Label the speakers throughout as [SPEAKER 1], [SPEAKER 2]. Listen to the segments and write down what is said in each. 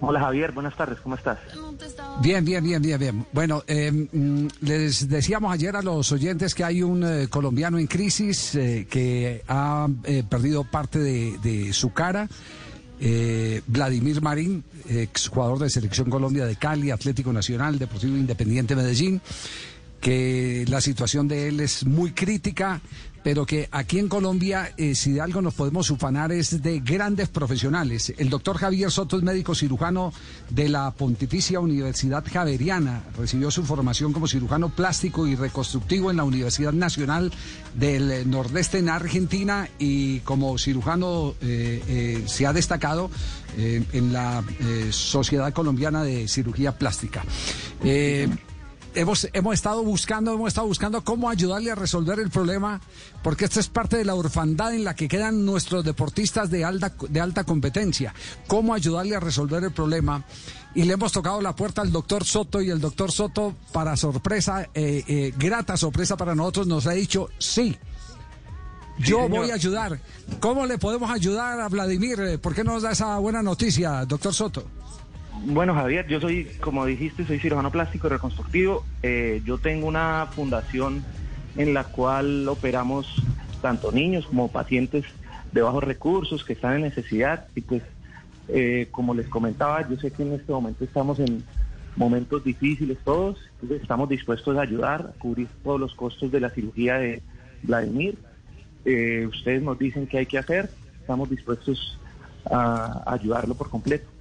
[SPEAKER 1] Hola Javier, buenas tardes, ¿cómo estás?
[SPEAKER 2] Bien, bien, bien, bien, bien. Bueno, eh, mm, les decíamos ayer a los oyentes que hay un eh, colombiano en crisis eh, que ha eh, perdido parte de, su cara. Vladimir Marín, exjugador de Selección Colombia de Cali, Atlético Nacional, Deportivo Independiente Medellín, que la situación de él es muy crítica, pero que aquí en Colombia, eh, si de algo nos podemos ufanar, es de grandes profesionales. El doctor Javier Soto es médico cirujano de la Pontificia Universidad Javeriana. Recibió su formación como cirujano plástico y reconstructivo en la Universidad Nacional del Nordeste en Argentina y como cirujano eh, eh, se ha destacado eh, en la eh, Sociedad Colombiana de Cirugía Plástica. Hemos, hemos estado buscando, hemos estado buscando cómo ayudarle a resolver el problema, porque esta es parte de la orfandad en la que quedan nuestros deportistas de alta, de alta competencia. Cómo ayudarle a resolver el problema. Y le hemos tocado la puerta al doctor Soto y el doctor Soto, para sorpresa, eh, eh, grata sorpresa para nosotros, nos ha dicho sí. Yo voy a ayudar. ¿Cómo le podemos ayudar a Vladimir? ¿Por qué no nos da esa buena noticia, doctor Soto?
[SPEAKER 1] Bueno Javier, yo soy, como dijiste, soy cirujano plástico y reconstructivo. Eh, yo tengo una fundación en la cual operamos tanto niños como pacientes de bajos recursos que están en necesidad y pues eh, como les comentaba, yo sé que en este momento estamos en momentos difíciles todos, estamos dispuestos a ayudar, a cubrir todos los costos de la cirugía de Vladimir. Eh, ustedes nos dicen qué hay que hacer, estamos dispuestos a ayudarlo por completo.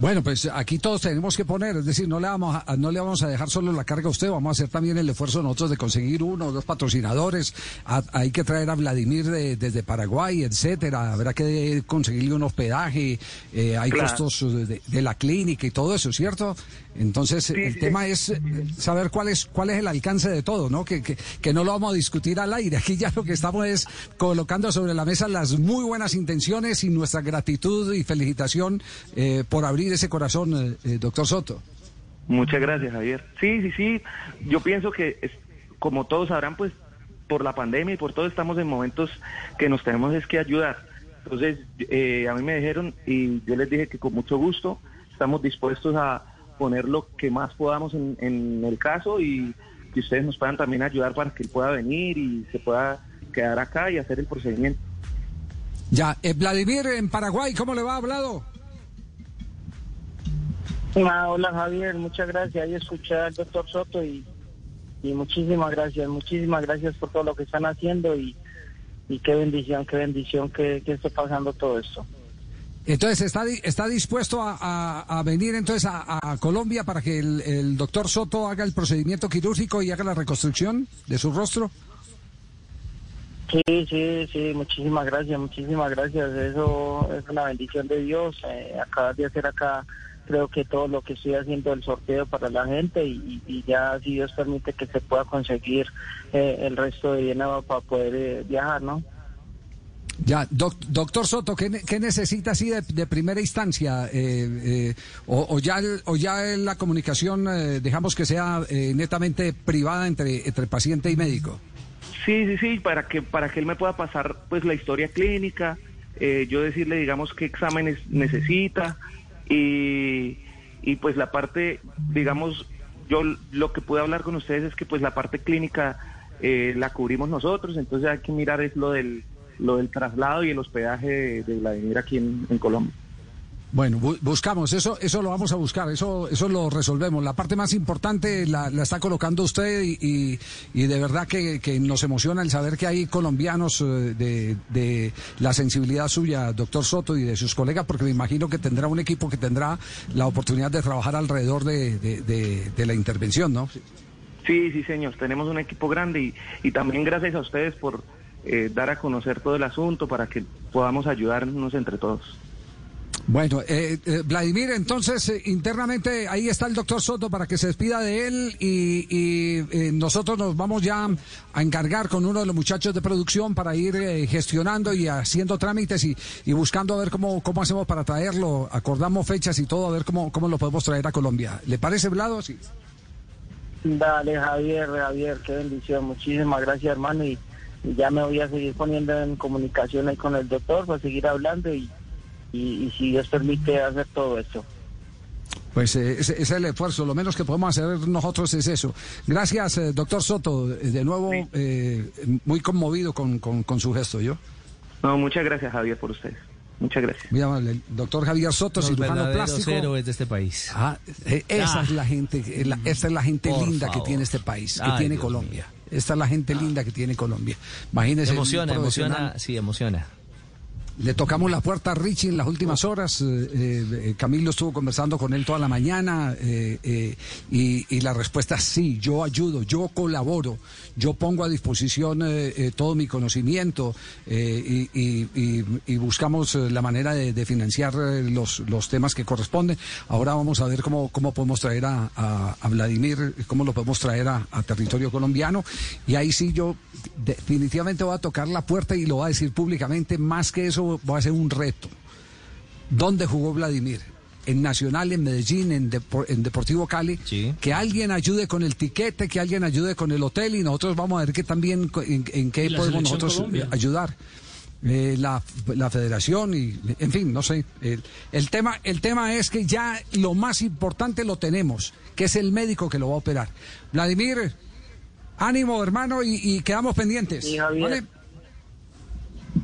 [SPEAKER 2] Bueno, pues aquí todos tenemos que poner, es decir, no le vamos a, no le vamos a dejar solo la carga a usted, vamos a hacer también el esfuerzo nosotros de conseguir uno o dos patrocinadores. A- hay que traer a Vladimir de- desde Paraguay, etcétera. Habrá que conseguirle un hospedaje, eh, hay
[SPEAKER 1] Claro.
[SPEAKER 2] costos de, de la clínica y todo eso, ¿cierto? Entonces el
[SPEAKER 1] sí.
[SPEAKER 2] tema es saber cuál es cuál es el alcance de todo, ¿no? Que, que, que no lo vamos a discutir al aire. Aquí ya lo que estamos es colocando sobre la mesa las muy buenas intenciones y nuestra gratitud y felicitación eh, por abrir ese corazón, eh, eh, doctor Soto.
[SPEAKER 1] Muchas gracias, Javier. Sí, sí, sí. Yo pienso que, es- como todos sabrán, pues por la pandemia y por todo estamos en momentos que nos tenemos es que ayudar. Entonces, eh, a mí me dijeron y yo les dije que con mucho gusto estamos dispuestos a poner lo que más podamos en, en el caso y que ustedes nos puedan también ayudar para que él pueda venir y se pueda quedar acá y hacer el procedimiento.
[SPEAKER 2] Ya, eh, Vladimir en Paraguay, ¿cómo le va hablado?
[SPEAKER 3] Ah, hola Javier, muchas gracias. Ahí escuché al doctor Soto y, y muchísimas gracias, muchísimas gracias por todo lo que están haciendo y, y qué bendición, qué bendición que, que esté pasando todo esto.
[SPEAKER 2] Entonces, ¿está, está dispuesto a, a- a venir entonces a, a Colombia para que el, el doctor Soto haga el procedimiento quirúrgico y haga la reconstrucción de su rostro?
[SPEAKER 3] Sí, sí, sí, muchísimas gracias, muchísimas gracias. Eso es una bendición de Dios. Eh, acabas de hacer acá, creo que todo lo que estoy haciendo el sorteo para la gente y, y ya si Dios permite que se pueda conseguir eh, el resto de dinero para poder eh, viajar, ¿no?
[SPEAKER 2] Ya, doc- doctor Soto, ¿qué, ne- qué necesita así de, de primera instancia? Eh, eh, o, o ya, el- o ya la comunicación, eh, dejamos que sea eh, netamente privada entre, entre paciente y médico?
[SPEAKER 1] Sí, sí, sí, para que para que él me pueda pasar pues la historia clínica, eh, yo decirle digamos qué exámenes necesita y, y pues la parte, digamos, yo lo que pude hablar con ustedes es que pues la parte clínica eh, la cubrimos nosotros, entonces hay que mirar es lo del lo del traslado y el hospedaje de, de Vladimir aquí en, en Colombia.
[SPEAKER 2] Bueno, bu- buscamos, eso eso lo vamos a buscar, eso eso lo resolvemos. La parte más importante la, la está colocando usted y, y, de verdad que, nos emociona el saber que hay colombianos eh, de, de la sensibilidad suya, doctor Soto, y de sus colegas, porque me imagino que tendrá un equipo que tendrá la oportunidad de trabajar alrededor de, de, de- de la intervención, ¿no?
[SPEAKER 1] Sí, sí, señor. Tenemos un equipo grande y, y también gracias a ustedes por eh, dar a conocer todo el asunto para que podamos ayudarnos entre todos.
[SPEAKER 2] Bueno, eh, eh, Vladimir, entonces eh, internamente ahí está el doctor Soto para que se despida de él y, y, eh, nosotros nos vamos ya a encargar con uno de los muchachos de producción para ir gestionando y haciendo trámites y, y buscando a ver cómo, cómo hacemos para traerlo. Acordamos fechas y todo, a ver cómo, cómo lo podemos traer a Colombia. ¿Le parece, Vlado? Sí.
[SPEAKER 3] Dale, Javier, Javier, qué bendición. Muchísimas gracias, hermano. Y ya me voy a seguir poniendo en comunicación ahí con el doctor para seguir hablando y, y, y si Dios permite hacer todo esto.
[SPEAKER 2] Pues eh, es el esfuerzo, lo menos que podemos hacer nosotros es eso. Gracias, eh, doctor Soto, eh, de nuevo eh, muy conmovido con, con, con su gesto, ¿yo?
[SPEAKER 1] No, muchas gracias, Javier, por ustedes. Muchas gracias.
[SPEAKER 2] Muy amable. El doctor Javier Soto,
[SPEAKER 4] Los
[SPEAKER 2] cirujano plástico.
[SPEAKER 4] héroes de este país.
[SPEAKER 2] Ah, eh, esa
[SPEAKER 4] Ah.
[SPEAKER 2] es la gente, la- esta es la gente
[SPEAKER 4] Por
[SPEAKER 2] linda que tiene este país, que
[SPEAKER 4] Ay,
[SPEAKER 2] tiene
[SPEAKER 4] Dios
[SPEAKER 2] Colombia. Esta es la gente linda que tiene Colombia. Imagínese. un
[SPEAKER 4] Emociona, emociona, sí, emociona.
[SPEAKER 2] Le tocamos la puerta a Richie en las últimas horas. eh, eh, Camilo estuvo conversando con él toda la mañana eh, eh, y, y la respuesta es sí, yo ayudo, yo colaboro, yo pongo a disposición eh, eh, todo mi conocimiento eh, y, buscamos eh, la manera de, financiar eh, los, temas que corresponden. Ahora vamos a ver cómo, podemos traer a Vladimir, cómo lo podemos traer a, a territorio colombiano. Y ahí sí yo definitivamente voy a tocar la puerta y lo voy a decir públicamente. Más que eso, voy a hacer un reto. ¿Dónde jugó Vladimir? En Nacional, en Medellín, en, Depor- en Deportivo Cali.
[SPEAKER 4] Sí.
[SPEAKER 2] Que alguien ayude con el tiquete, que alguien ayude con el hotel y nosotros vamos a ver que también en, en qué podemos nosotros
[SPEAKER 5] Colombia.
[SPEAKER 2] eh, ayudar. Eh, la, la federación y en fin no sé el, el tema el tema es que ya lo más importante lo tenemos que es el médico que lo va a operar Vladimir ánimo hermano y, y quedamos pendientes
[SPEAKER 3] Sí, Javier.
[SPEAKER 2] ¿vale?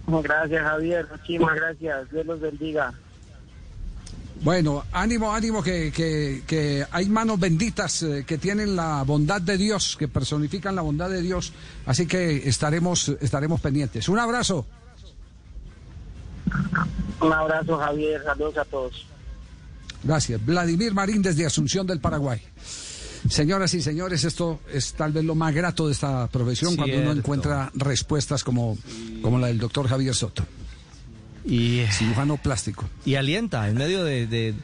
[SPEAKER 3] Gracias, Javier. Muchísimas gracias. Dios los bendiga.
[SPEAKER 2] Bueno, ánimo, ánimo, que, que, que hay manos benditas eh, que tienen la bondad de Dios, que personifican la bondad de Dios. Así que estaremos, estaremos pendientes. Un abrazo.
[SPEAKER 3] Un abrazo, Javier. Saludos a todos.
[SPEAKER 2] Gracias. Vladimir Marín desde Asunción del Paraguay. Señoras y señores, esto es tal vez lo más grato de esta profesión cuando uno encuentra respuestas como, como la del doctor Javier Soto,
[SPEAKER 4] Y,
[SPEAKER 2] cirujano plástico.
[SPEAKER 4] y alienta en medio de, de-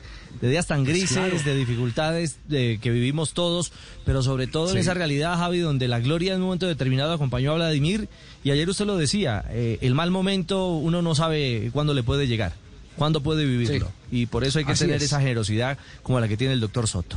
[SPEAKER 4] de días tan grises, de dificultades de, que vivimos todos, pero sobre todo en esa realidad, Javi, donde la gloria en un momento determinado acompañó a Vladimir. Y ayer usted lo decía, eh, el mal momento uno no sabe cuándo le puede llegar, cuándo puede vivirlo.
[SPEAKER 2] Sí.
[SPEAKER 4] Y por eso hay que
[SPEAKER 2] Así
[SPEAKER 4] tener
[SPEAKER 2] es.
[SPEAKER 4] esa generosidad como la que tiene el doctor Soto.